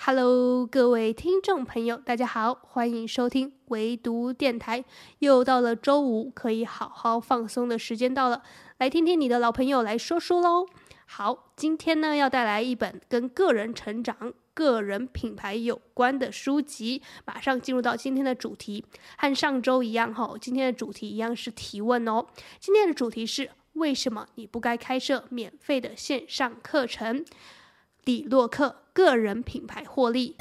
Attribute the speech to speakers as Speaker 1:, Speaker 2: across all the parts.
Speaker 1: Hello，各位听众朋友，大家好，欢迎收听唯读电台。又到了周五，可以好好放松的时间到了，来听听你的老朋友来说书喽。好，今天呢要带来一本跟个人成长、个人品牌有关的书籍。马上进入到今天的主题，和上周一样哈，今天的主题一样是提问哦。今天的主题是为什么你不该开设免费的线上课程？李洛克个人品牌获利。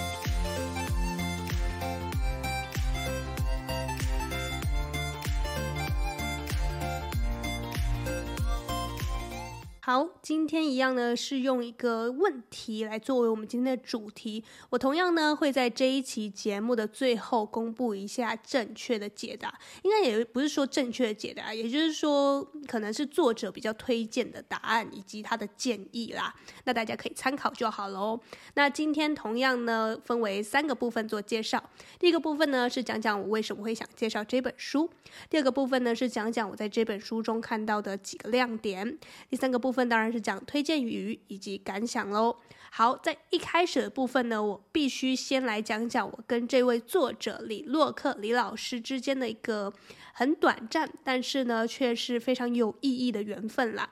Speaker 1: 好，今天一样呢，是用一个问题来作为我们今天的主题。我同样呢，会在这一期节目的最后公布一下正确的解答，应该也不是说正确的解答，也就是说，可能是作者比较推荐的答案以及他的建议啦。那大家可以参考就好了哦。那今天同样呢，分为三个部分做介绍。第一个部分呢，是讲讲我为什么会想介绍这本书；第二个部分呢，是讲讲我在这本书中看到的几个亮点；第三个部分。分当然是讲推荐语以及感想喽。好，在一开始的部分呢，我必须先来讲讲我跟这位作者李洛克李老师之间的一个很短暂，但是呢却是非常有意义的缘分啦。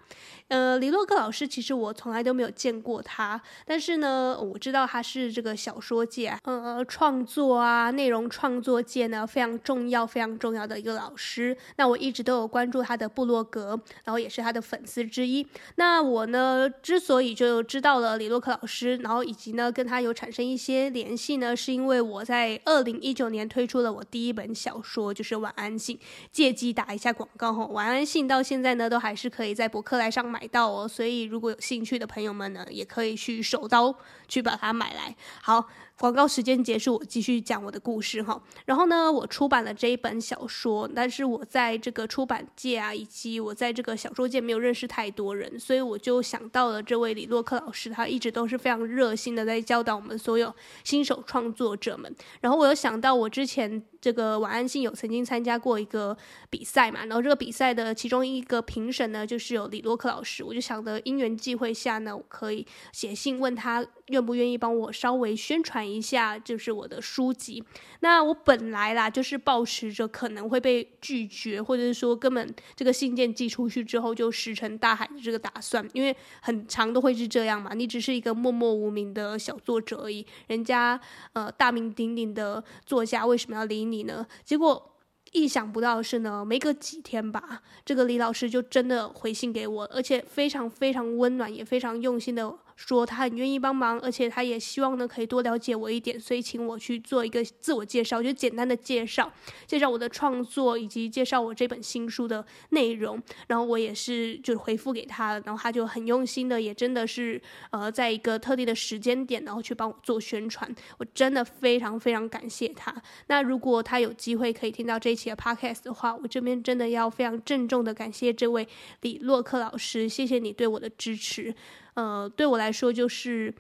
Speaker 1: 呃，李洛克老师其实我从来都没有见过他，但是呢，我知道他是这个小说界，呃，创作啊，内容创作界呢非常重要、非常重要的一个老师。那我一直都有关注他的部落格，然后也是他的粉丝之一。那我呢，之所以就知道了李洛克老师，然后以及呢跟他有产生一些联系呢，是因为我在二零一九年推出了我第一本小说，就是《晚安信》，借机打一下广告哈。《晚安信》到现在呢都还是可以在博客来上买到哦，所以如果有兴趣的朋友们呢，也可以去手刀去把它买来。好。广告时间结束，我继续讲我的故事哈。然后呢，我出版了这一本小说，但是我在这个出版界啊，以及我在这个小说界没有认识太多人，所以我就想到了这位李洛克老师，他一直都是非常热心的在教导我们所有新手创作者们。然后我又想到我之前这个晚安信有曾经参加过一个比赛嘛，然后这个比赛的其中一个评审呢，就是有李洛克老师，我就想着因缘际会下呢，我可以写信问他愿不愿意帮我稍微宣传。一下就是我的书籍，那我本来啦就是抱持着可能会被拒绝，或者是说根本这个信件寄出去之后就石沉大海的这个打算，因为很长都会是这样嘛，你只是一个默默无名的小作者而已，人家呃大名鼎鼎的作家为什么要理你呢？结果意想不到的是呢，没隔几天吧，这个李老师就真的回信给我，而且非常非常温暖，也非常用心的。说他很愿意帮忙，而且他也希望呢可以多了解我一点，所以请我去做一个自我介绍，就简单的介绍，介绍我的创作以及介绍我这本新书的内容。然后我也是就回复给他，然后他就很用心的，也真的是呃在一个特定的时间点，然后去帮我做宣传。我真的非常非常感谢他。那如果他有机会可以听到这一期的 podcast 的话，我这边真的要非常郑重的感谢这位李洛克老师，谢谢你对我的支持。呃，对我来说就是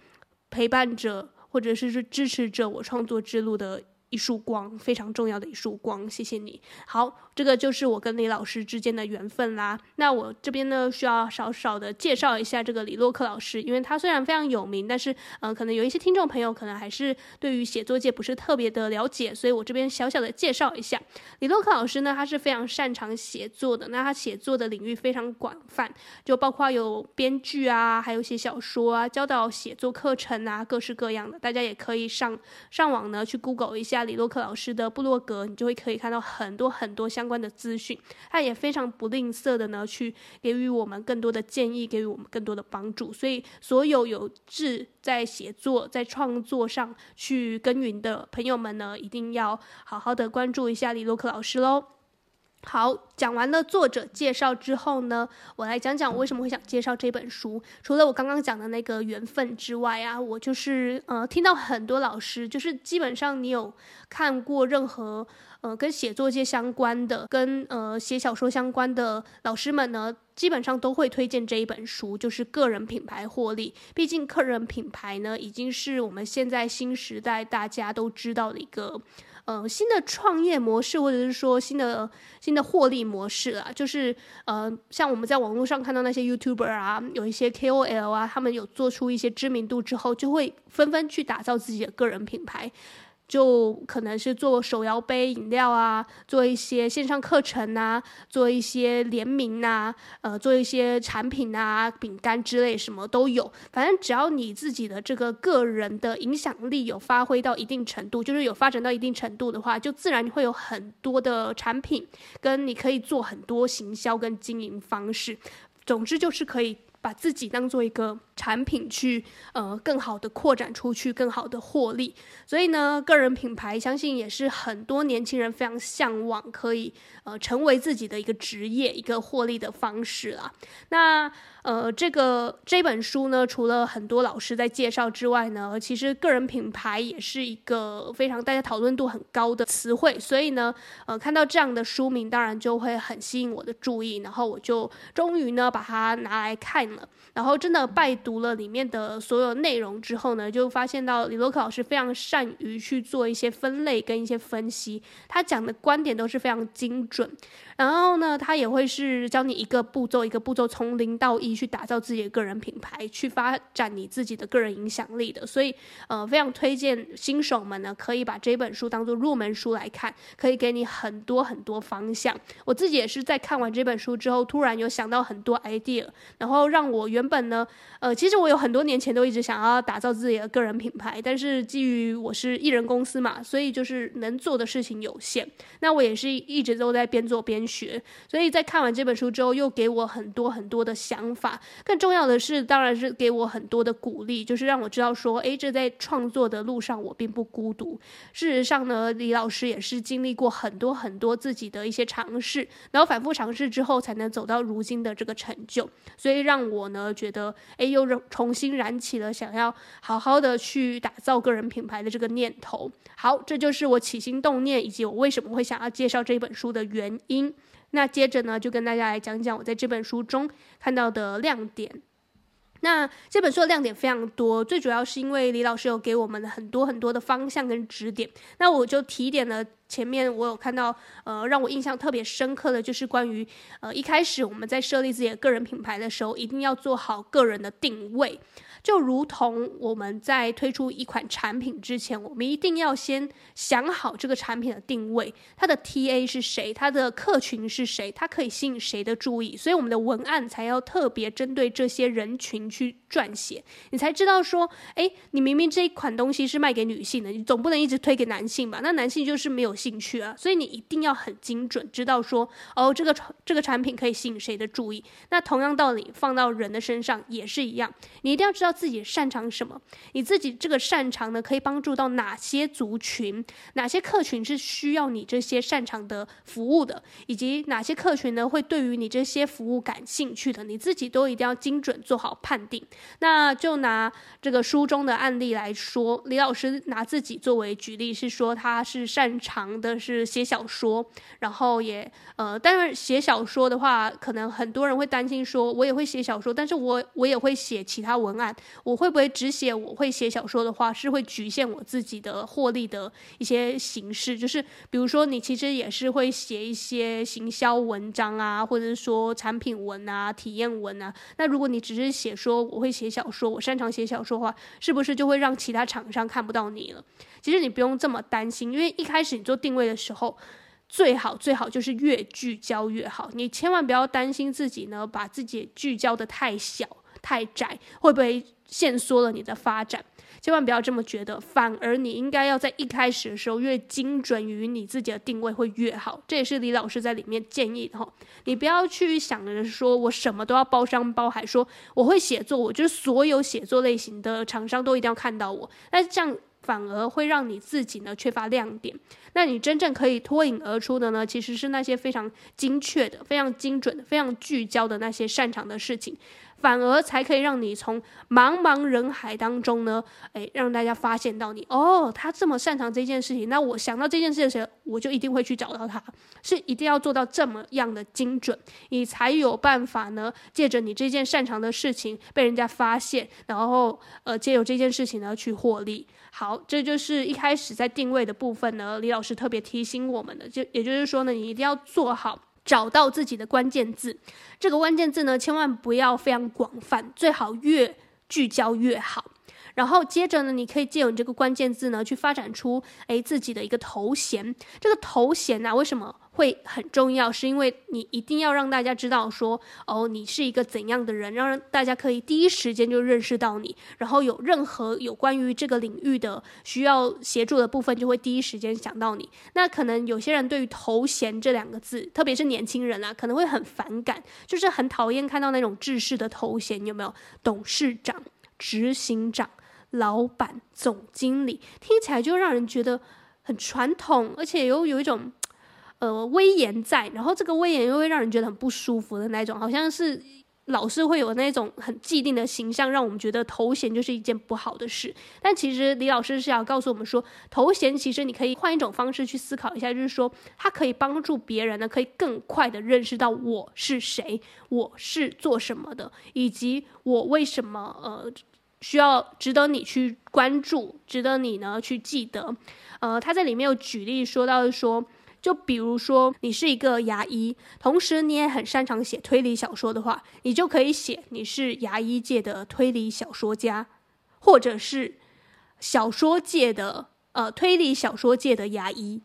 Speaker 1: 陪伴着，或者是是支持着我创作之路的一束光，非常重要的一束光。谢谢你。好。这个就是我跟李老师之间的缘分啦。那我这边呢，需要少少的介绍一下这个李洛克老师，因为他虽然非常有名，但是嗯、呃，可能有一些听众朋友可能还是对于写作界不是特别的了解，所以我这边小小的介绍一下李洛克老师呢，他是非常擅长写作的。那他写作的领域非常广泛，就包括有编剧啊，还有写小说啊，教导写作课程啊，各式各样的。大家也可以上上网呢去 Google 一下李洛克老师的部落格，你就会可以看到很多很多相。相关的资讯，他也非常不吝啬的呢，去给予我们更多的建议，给予我们更多的帮助。所以，所有有志在写作、在创作上去耕耘的朋友们呢，一定要好好的关注一下李洛克老师喽。好，讲完了作者介绍之后呢，我来讲讲我为什么会想介绍这本书。除了我刚刚讲的那个缘分之外啊，我就是呃听到很多老师，就是基本上你有看过任何呃跟写作界相关的、跟呃写小说相关的老师们呢，基本上都会推荐这一本书，就是个人品牌获利。毕竟个人品牌呢，已经是我们现在新时代大家都知道的一个。呃新的创业模式，或者是说新的新的获利模式啊，就是呃像我们在网络上看到那些 YouTuber 啊，有一些 KOL 啊，他们有做出一些知名度之后，就会纷纷去打造自己的个人品牌。就可能是做手摇杯饮料啊，做一些线上课程啊，做一些联名啊，呃，做一些产品啊，饼干之类什么都有。反正只要你自己的这个个人的影响力有发挥到一定程度，就是有发展到一定程度的话，就自然会有很多的产品，跟你可以做很多行销跟经营方式。总之就是可以。把自己当做一个产品去，呃，更好的扩展出去，更好的获利。所以呢，个人品牌相信也是很多年轻人非常向往，可以呃成为自己的一个职业，一个获利的方式啦。那。呃，这个这本书呢，除了很多老师在介绍之外呢，其实个人品牌也是一个非常大家讨论度很高的词汇，所以呢，呃，看到这样的书名，当然就会很吸引我的注意，然后我就终于呢把它拿来看然后真的拜读了里面的所有内容之后呢，就发现到李洛克老师非常善于去做一些分类跟一些分析，他讲的观点都是非常精准。然后呢，他也会是教你一个步骤一个步骤，从零到一去打造自己的个人品牌，去发展你自己的个人影响力的。所以，呃，非常推荐新手们呢，可以把这本书当做入门书来看，可以给你很多很多方向。我自己也是在看完这本书之后，突然有想到很多 idea，然后让我原本呢，呃，其实我有很多年前都一直想要打造自己的个人品牌，但是基于我是艺人公司嘛，所以就是能做的事情有限。那我也是一直都在边做边学，所以在看完这本书之后，又给我很多很多的想法。更重要的是，当然是给我很多的鼓励，就是让我知道说，诶，这在创作的路上我并不孤独。事实上呢，李老师也是经历过很多很多自己的一些尝试，然后反复尝试之后，才能走到如今的这个成就。所以让我我呢觉得，诶，又重新燃起了想要好好的去打造个人品牌的这个念头。好，这就是我起心动念，以及我为什么会想要介绍这本书的原因。那接着呢，就跟大家来讲讲我在这本书中看到的亮点。那这本书的亮点非常多，最主要是因为李老师有给我们很多很多的方向跟指点。那我就提点了前面我有看到，呃，让我印象特别深刻的就是关于，呃，一开始我们在设立自己的个人品牌的时候，一定要做好个人的定位。就如同我们在推出一款产品之前，我们一定要先想好这个产品的定位，它的 TA 是谁，它的客群是谁，它可以吸引谁的注意，所以我们的文案才要特别针对这些人群去撰写，你才知道说，诶，你明明这一款东西是卖给女性的，你总不能一直推给男性吧？那男性就是没有兴趣啊，所以你一定要很精准，知道说，哦，这个这个产品可以吸引谁的注意。那同样道理放到人的身上也是一样，你一定要知道。自己擅长什么？你自己这个擅长呢，可以帮助到哪些族群？哪些客群是需要你这些擅长的服务的？以及哪些客群呢，会对于你这些服务感兴趣的？你自己都一定要精准做好判定。那就拿这个书中的案例来说，李老师拿自己作为举例，是说他是擅长的是写小说，然后也呃，当然写小说的话，可能很多人会担心说，我也会写小说，但是我我也会写其他文案。我会不会只写我会写小说的话，是会局限我自己的获利的一些形式？就是比如说，你其实也是会写一些行销文章啊，或者是说产品文啊、体验文啊。那如果你只是写说我会写小说，我擅长写小说的话，是不是就会让其他厂商看不到你了？其实你不用这么担心，因为一开始你做定位的时候，最好最好就是越聚焦越好。你千万不要担心自己呢，把自己聚焦得太小。太窄会不会限缩了你的发展？千万不要这么觉得，反而你应该要在一开始的时候越精准于你自己的定位会越好。这也是李老师在里面建议的哈。你不要去想着说我什么都要包山包海，说我会写作，我就是所有写作类型的厂商都一定要看到我。那这样反而会让你自己呢缺乏亮点。那你真正可以脱颖而出的呢，其实是那些非常精确的、非常精准的、非常聚焦的那些擅长的事情。反而才可以让你从茫茫人海当中呢，诶，让大家发现到你哦，他这么擅长这件事情，那我想到这件事的时候，我就一定会去找到他，是一定要做到这么样的精准，你才有办法呢，借着你这件擅长的事情被人家发现，然后呃，借由这件事情呢去获利。好，这就是一开始在定位的部分呢，李老师特别提醒我们的，就也就是说呢，你一定要做好。找到自己的关键字，这个关键字呢，千万不要非常广泛，最好越聚焦越好。然后接着呢，你可以借由这个关键字呢，去发展出诶自己的一个头衔。这个头衔呢、为什么会很重要？是因为你一定要让大家知道说，哦，你是一个怎样的人，让大家可以第一时间就认识到你。然后有任何有关于这个领域的需要协助的部分，就会第一时间想到你。那可能有些人对于头衔这两个字，特别是年轻人啊，可能会很反感，就是很讨厌看到那种制式的头衔，有没有？董事长、执行长。老板、总经理听起来就让人觉得很传统，而且又有一种呃威严在，然后这个威严又会让人觉得很不舒服的那种，好像是老是会有那种很既定的形象，让我们觉得头衔就是一件不好的事。但其实李老师是要告诉我们说，头衔其实你可以换一种方式去思考一下，就是说它可以帮助别人呢，可以更快的认识到我是谁，我是做什么的，以及我为什么呃。需要值得你去关注，值得你呢去记得。呃，他在里面有举例说到说，就比如说你是一个牙医，同时你也很擅长写推理小说的话，你就可以写你是牙医界的推理小说家，或者是小说界的呃推理小说界的牙医。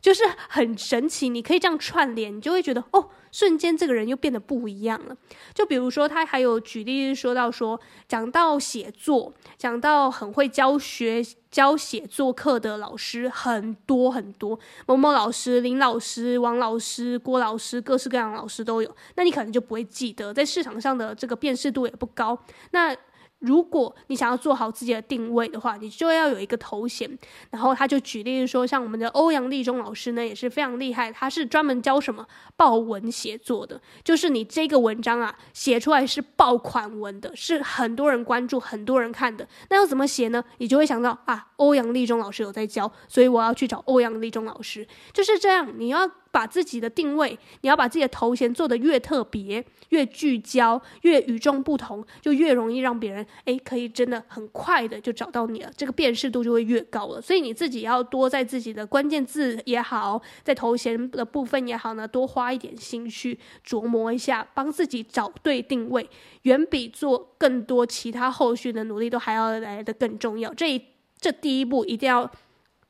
Speaker 1: 就是很神奇，你可以这样串联，你就会觉得哦，瞬间这个人又变得不一样了。就比如说，他还有举例说到说，讲到写作，讲到很会教学教写作课的老师很多很多，某某老师、林老师、王老师、郭老师，各式各样的老师都有。那你可能就不会记得，在市场上的这个辨识度也不高。那如果你想要做好自己的定位的话，你就要有一个头衔。然后他就举例说，像我们的欧阳立中老师呢，也是非常厉害。他是专门教什么爆文写作的，就是你这个文章啊，写出来是爆款文的，是很多人关注、很多人看的。那要怎么写呢？你就会想到啊，欧阳立中老师有在教，所以我要去找欧阳立中老师。就是这样，你要。把自己的定位，你要把自己的头衔做得越特别、越聚焦、越与众不同，就越容易让别人诶可以真的很快的就找到你了，这个辨识度就会越高了。所以你自己要多在自己的关键字也好，在头衔的部分也好呢，多花一点心去琢磨一下，帮自己找对定位，远比做更多其他后续的努力都还要来得更重要。这一这第一步一定要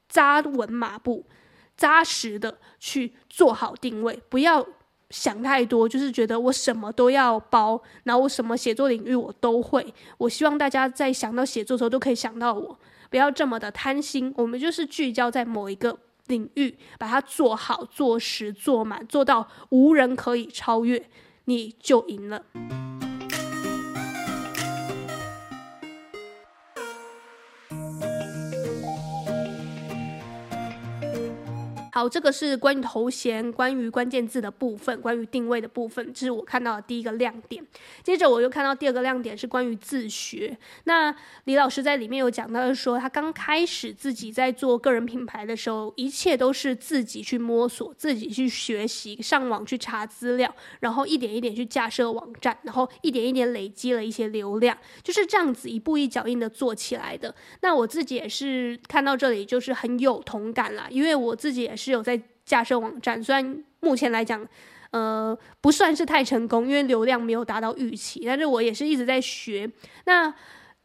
Speaker 1: 扎稳马步。扎实的去做好定位，不要想太多，就是觉得我什么都要包，然后我什么写作领域我都会。我希望大家在想到写作的时候都可以想到我，不要这么的贪心。我们就是聚焦在某一个领域，把它做好、做实、做满，做到无人可以超越，你就赢了。好，这个是关于头衔、关于关键字的部分，关于定位的部分，这是我看到的第一个亮点。接着我又看到第二个亮点是关于自学。那李老师在里面有讲到说，他刚开始自己在做个人品牌的时候，一切都是自己去摸索、自己去学习、上网去查资料，然后一点一点去架设网站，然后一点一点累积了一些流量，就是这样子一步一脚印的做起来的。那我自己也是看到这里，就是很有同感啦，因为我自己也是。是有在架设网站，虽然目前来讲，呃，不算是太成功，因为流量没有达到预期。但是我也是一直在学。那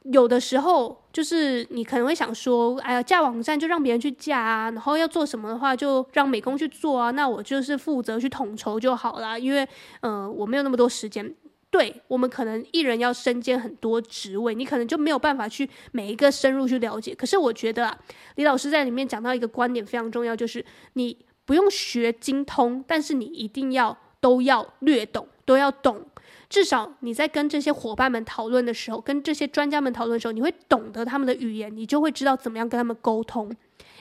Speaker 1: 有的时候，就是你可能会想说，哎呀，架网站就让别人去架啊，然后要做什么的话，就让美工去做啊。那我就是负责去统筹就好啦，因为，呃，我没有那么多时间。对，我们可能一人要身兼很多职位，你可能就没有办法去每一个深入去了解。可是我觉得啊，李老师在里面讲到一个观点非常重要，就是你不用学精通，但是你一定要都要略懂，都要懂。至少你在跟这些伙伴们讨论的时候，跟这些专家们讨论的时候，你会懂得他们的语言，你就会知道怎么样跟他们沟通。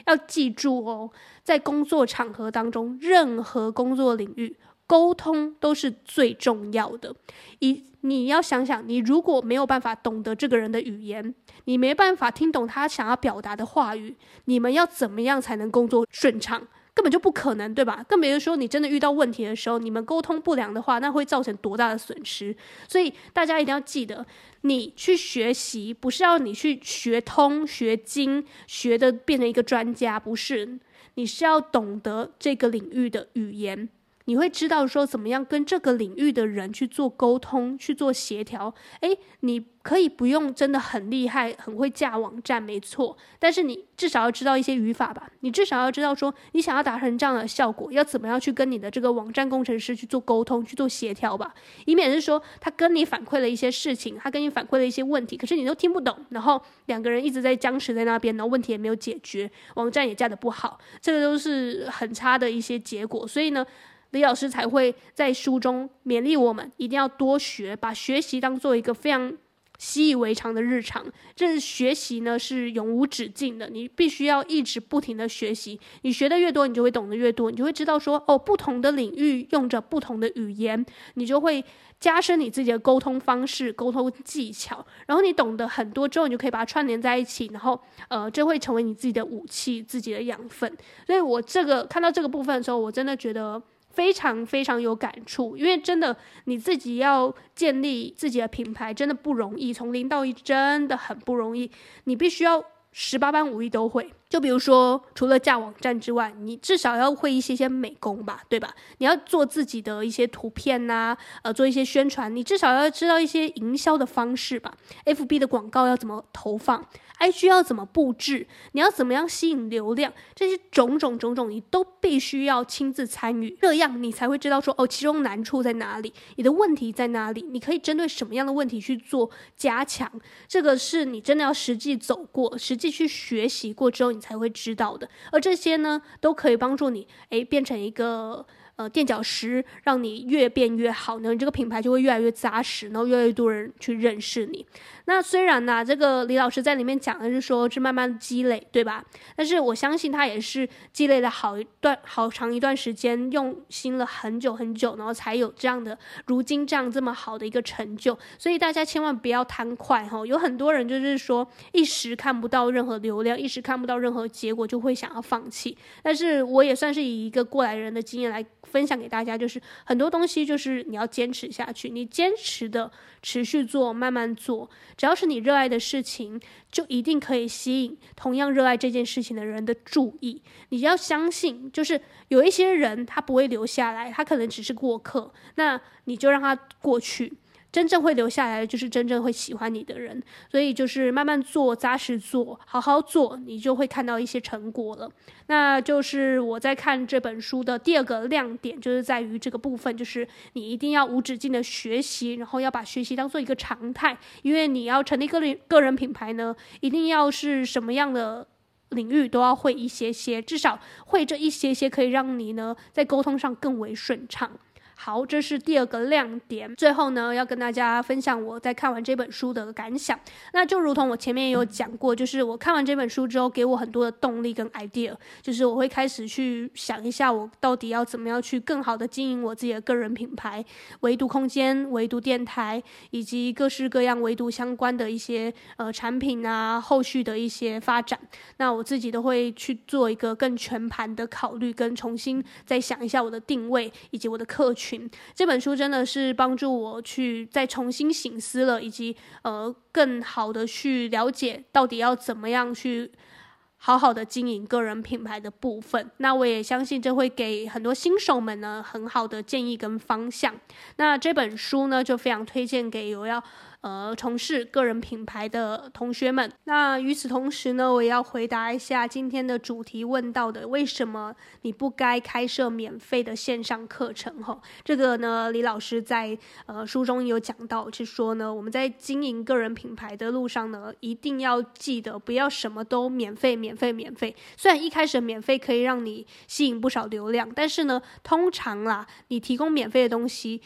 Speaker 1: 要记住哦，在工作场合当中，任何工作领域。沟通都是最重要的。一，你要想想，你如果没有办法懂得这个人的语言，你没办法听懂他想要表达的话语，你们要怎么样才能工作顺畅？根本就不可能，对吧？更别说你真的遇到问题的时候，你们沟通不良的话，那会造成多大的损失？所以大家一定要记得，你去学习不是要你去学通、学精、学的变成一个专家，不是，你是要懂得这个领域的语言。你会知道说怎么样跟这个领域的人去做沟通，去做协调。诶，你可以不用真的很厉害，很会架网站，没错。但是你至少要知道一些语法吧？你至少要知道说，你想要达成这样的效果，要怎么样去跟你的这个网站工程师去做沟通，去做协调吧？以免是说他跟你反馈了一些事情，他跟你反馈了一些问题，可是你都听不懂，然后两个人一直在僵持在那边，然后问题也没有解决，网站也架得不好，这个都是很差的一些结果。所以呢，李老师才会在书中勉励我们，一定要多学，把学习当做一个非常习以为常的日常。这学习呢是永无止境的，你必须要一直不停的学习。你学的越多，你就会懂得越多，你就会知道说，哦，不同的领域用着不同的语言，你就会加深你自己的沟通方式、沟通技巧。然后你懂得很多之后，你就可以把它串联在一起，然后呃，这会成为你自己的武器、自己的养分。所以我这个看到这个部分的时候，我真的觉得。非常非常有感触，因为真的你自己要建立自己的品牌，真的不容易，从零到一真的很不容易，你必须要十八般武艺都会。就比如说，除了架网站之外，你至少要会一些些美工吧，对吧？你要做自己的一些图片呐、呃，做一些宣传，你至少要知道一些营销的方式吧。FB 的广告要怎么投放，IG 要怎么布置，你要怎么样吸引流量，这些种种种种，你都必须要亲自参与，这样你才会知道说，哦，其中难处在哪里，你的问题在哪里，你可以针对什么样的问题去做加强。这个是你真的要实际走过，实际去学习过之后，才会知道的，而这些呢，都可以帮助你，诶，变成一个。呃，垫脚石让你越变越好，然后你这个品牌就会越来越扎实，然后越来越多人去认识你。那虽然呢，这个李老师在里面讲的是说是慢慢积累，对吧？但是我相信他也是积累了好一段、好长一段时间，用心了很久很久，然后才有这样的如今这样这么好的一个成就。所以大家千万不要贪快哈，有很多人就是说一时看不到任何流量，一时看不到任何结果，就会想要放弃。但是我也算是以一个过来人的经验来。分享给大家，就是很多东西，就是你要坚持下去，你坚持的持续做，慢慢做，只要是你热爱的事情，就一定可以吸引同样热爱这件事情的人的注意。你要相信，就是有一些人他不会留下来，他可能只是过客，那你就让他过去。真正会留下来的就是真正会喜欢你的人，所以就是慢慢做，扎实做，好好做，你就会看到一些成果了。那就是我在看这本书的第二个亮点，就是在于这个部分，就是你一定要无止境的学习，然后要把学习当做一个常态，因为你要成立个人个人品牌呢，一定要是什么样的领域都要会一些些，至少会这一些些，可以让你呢在沟通上更为顺畅。好，这是第二个亮点。最后呢，要跟大家分享我在看完这本书的感想。那就如同我前面也有讲过，就是我看完这本书之后，给我很多的动力跟 idea，就是我会开始去想一下，我到底要怎么样去更好的经营我自己的个人品牌，唯独空间、唯独电台，以及各式各样唯独相关的一些呃产品啊，后续的一些发展。那我自己都会去做一个更全盘的考虑，跟重新再想一下我的定位以及我的客群。这本书真的是帮助我去再重新醒思了，以及呃更好的去了解到底要怎么样去好好的经营个人品牌的部分。那我也相信这会给很多新手们呢很好的建议跟方向。那这本书呢就非常推荐给有要。呃，从事个人品牌的同学们，那与此同时呢，我也要回答一下今天的主题问到的，为什么你不该开设免费的线上课程？哈，这个呢，李老师在呃书中有讲到，是说呢，我们在经营个人品牌的路上呢，一定要记得不要什么都免费、免费、免费。虽然一开始免费可以让你吸引不少流量，但是呢，通常啦，你提供免费的东西，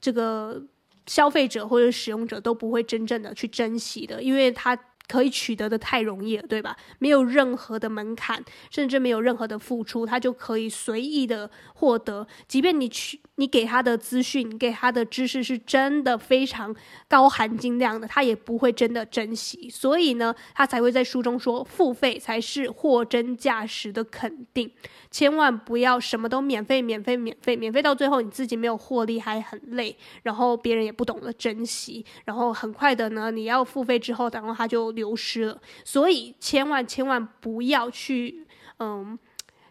Speaker 1: 这个。消费者或者使用者都不会真正的去珍惜的，因为他可以取得的太容易了，对吧？没有任何的门槛，甚至没有任何的付出，他就可以随意的获得。即便你去，你给他的资讯，你给他的知识是真的非常高含金量的，他也不会真的珍惜。所以呢，他才会在书中说，付费才是货真价实的肯定。千万不要什么都免费，免费，免费，免费到最后你自己没有获利，还很累，然后别人也不懂得珍惜，然后很快的呢，你要付费之后，然后他就流失了。所以千万千万不要去，嗯。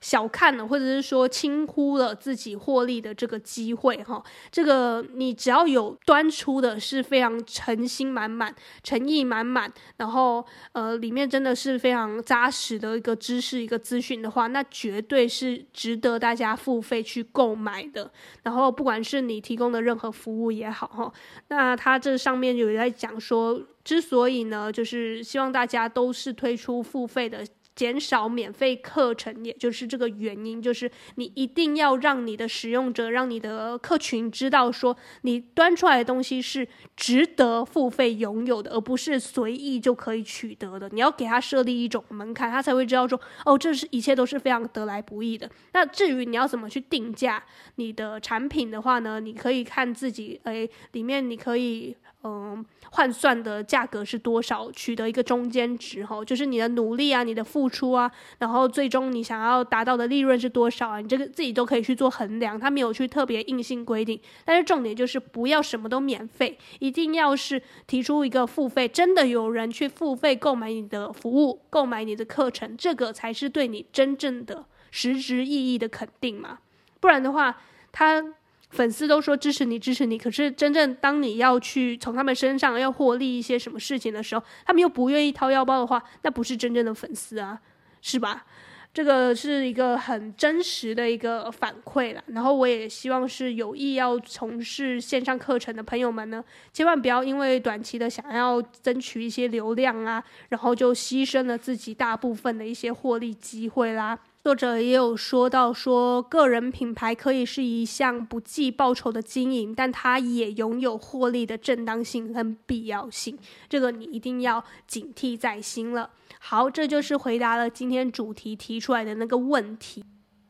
Speaker 1: 小看了，或者是说轻忽了自己获利的这个机会，哈，这个你只要有端出的是非常诚心满满、诚意满满，然后呃里面真的是非常扎实的一个知识、一个资讯的话，那绝对是值得大家付费去购买的。然后不管是你提供的任何服务也好，哈，那它这上面有在讲说，之所以呢，就是希望大家都是推出付费的。减少免费课程，也就是这个原因，就是你一定要让你的使用者、让你的客群知道，说你端出来的东西是值得付费拥有的，而不是随意就可以取得的。你要给他设立一种门槛，他才会知道说，哦，这是一切都是非常得来不易的。那至于你要怎么去定价你的产品的话呢？你可以看自己，诶，里面你可以。嗯，换算的价格是多少？取得一个中间值，哈，就是你的努力啊，你的付出啊，然后最终你想要达到的利润是多少啊？你这个自己都可以去做衡量，他没有去特别硬性规定。但是重点就是不要什么都免费，一定要是提出一个付费，真的有人去付费购买你的服务，购买你的课程，这个才是对你真正的实质意义的肯定嘛。不然的话，他。粉丝都说支持你，支持你，可是真正当你要去从他们身上要获利一些什么事情的时候，他们又不愿意掏腰包的话，那不是真正的粉丝啊，是吧？这个是一个很真实的一个反馈了。然后我也希望是有意要从事线上课程的朋友们呢，千万不要因为短期的想要争取一些流量啊，然后就牺牲了自己大部分的一些获利机会啦。作者也有说到说，个人品牌可以是一项不计报酬的经营，但它也拥有获利的正当性跟必要性。这个你一定要警惕在心了。好，这就是回答了今天主题提出来的那个问题。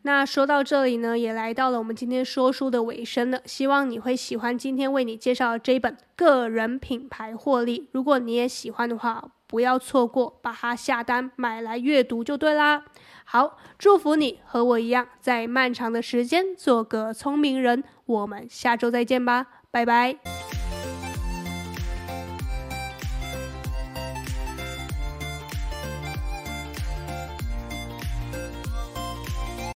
Speaker 1: 那说到这里呢，也来到了我们今天说书的尾声了。希望你会喜欢今天为你介绍的这本《个人品牌获利》。如果你也喜欢的话，不要错过，把它下单买来阅读就对啦。好，祝福你和我一样，在漫长的时间做个聪明人。我们下周再见吧，拜拜。